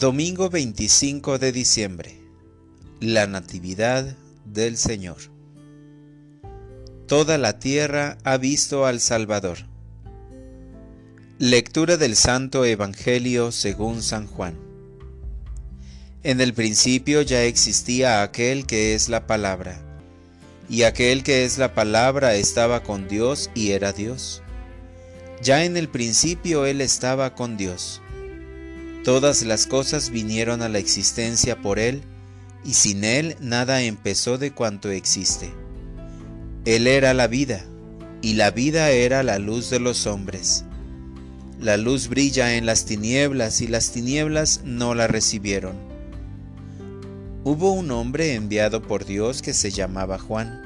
Domingo 25 de diciembre. La Natividad del Señor. Toda la tierra ha visto al Salvador. Lectura del Santo Evangelio según San Juan. En el principio ya existía aquel que es la palabra, y aquel que es la palabra estaba con Dios y era Dios. Ya en el principio Él estaba con Dios. Todas las cosas vinieron a la existencia por Él, y sin Él nada empezó de cuanto existe. Él era la vida, y la vida era la luz de los hombres. La luz brilla en las tinieblas, y las tinieblas no la recibieron. Hubo un hombre enviado por Dios que se llamaba Juan.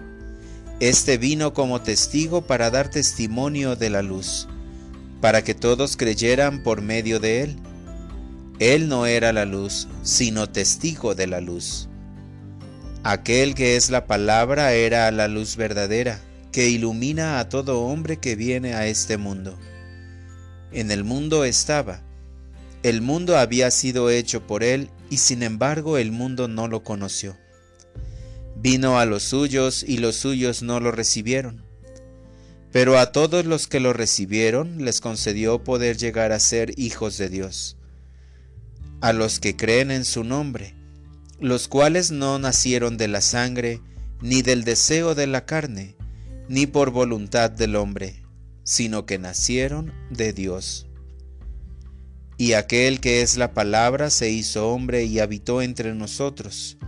Este vino como testigo para dar testimonio de la luz, para que todos creyeran por medio de él. Él no era la luz, sino testigo de la luz. Aquel que es la palabra era la luz verdadera, que ilumina a todo hombre que viene a este mundo. En el mundo estaba. El mundo había sido hecho por él, y sin embargo el mundo no lo conoció. Vino a los suyos, y los suyos no lo recibieron. Pero a todos los que lo recibieron les concedió poder llegar a ser hijos de Dios a los que creen en su nombre, los cuales no nacieron de la sangre, ni del deseo de la carne, ni por voluntad del hombre, sino que nacieron de Dios. Y aquel que es la palabra se hizo hombre y habitó entre nosotros.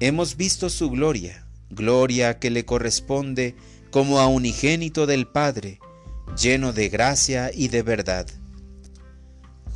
Hemos visto su gloria, gloria que le corresponde como a unigénito del Padre, lleno de gracia y de verdad.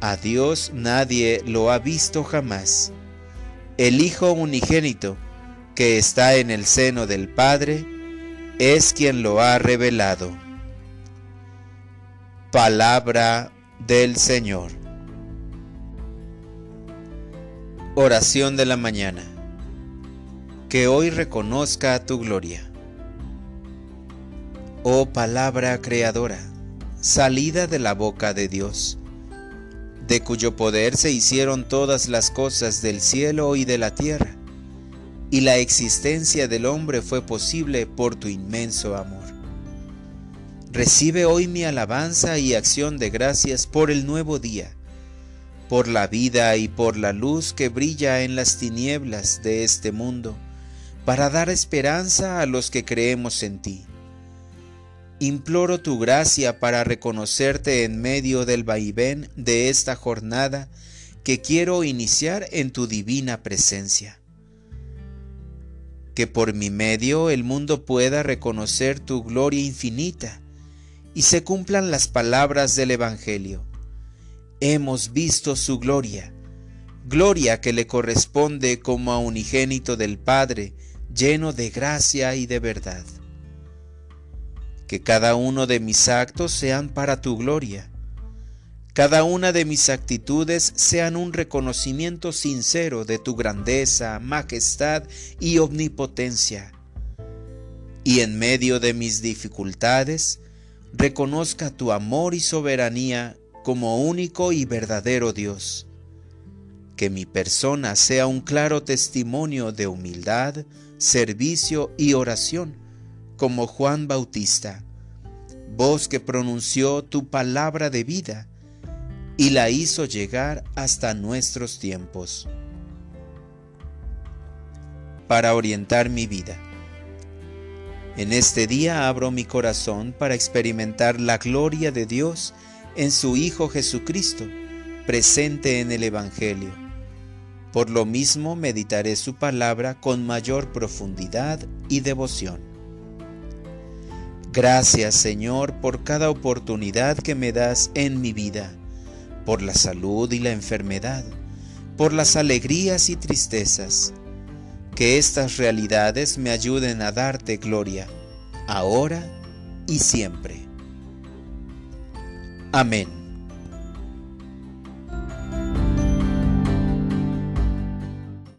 A Dios nadie lo ha visto jamás. El Hijo unigénito, que está en el seno del Padre, es quien lo ha revelado. Palabra del Señor. Oración de la mañana. Que hoy reconozca tu gloria. Oh palabra creadora, salida de la boca de Dios de cuyo poder se hicieron todas las cosas del cielo y de la tierra, y la existencia del hombre fue posible por tu inmenso amor. Recibe hoy mi alabanza y acción de gracias por el nuevo día, por la vida y por la luz que brilla en las tinieblas de este mundo, para dar esperanza a los que creemos en ti Imploro tu gracia para reconocerte en medio del vaivén de esta jornada que quiero iniciar en tu divina presencia. Que por mi medio el mundo pueda reconocer tu gloria infinita y se cumplan las palabras del Evangelio. Hemos visto su gloria, gloria que le corresponde como a unigénito del Padre, lleno de gracia y de verdad que cada uno de mis actos sean para tu gloria, cada una de mis actitudes sean un reconocimiento sincero de tu grandeza, majestad y omnipotencia, y en medio de mis dificultades reconozca tu amor y soberanía como único y verdadero Dios. Que mi persona sea un claro testimonio de humildad, servicio y oración como Juan Bautista, voz que pronunció tu palabra de vida y la hizo llegar hasta nuestros tiempos. Para orientar mi vida. En este día abro mi corazón para experimentar la gloria de Dios en su Hijo Jesucristo, presente en el Evangelio. Por lo mismo meditaré su palabra con mayor profundidad y devoción. Gracias Señor por cada oportunidad que me das en mi vida, por la salud y la enfermedad, por las alegrías y tristezas. Que estas realidades me ayuden a darte gloria, ahora y siempre. Amén.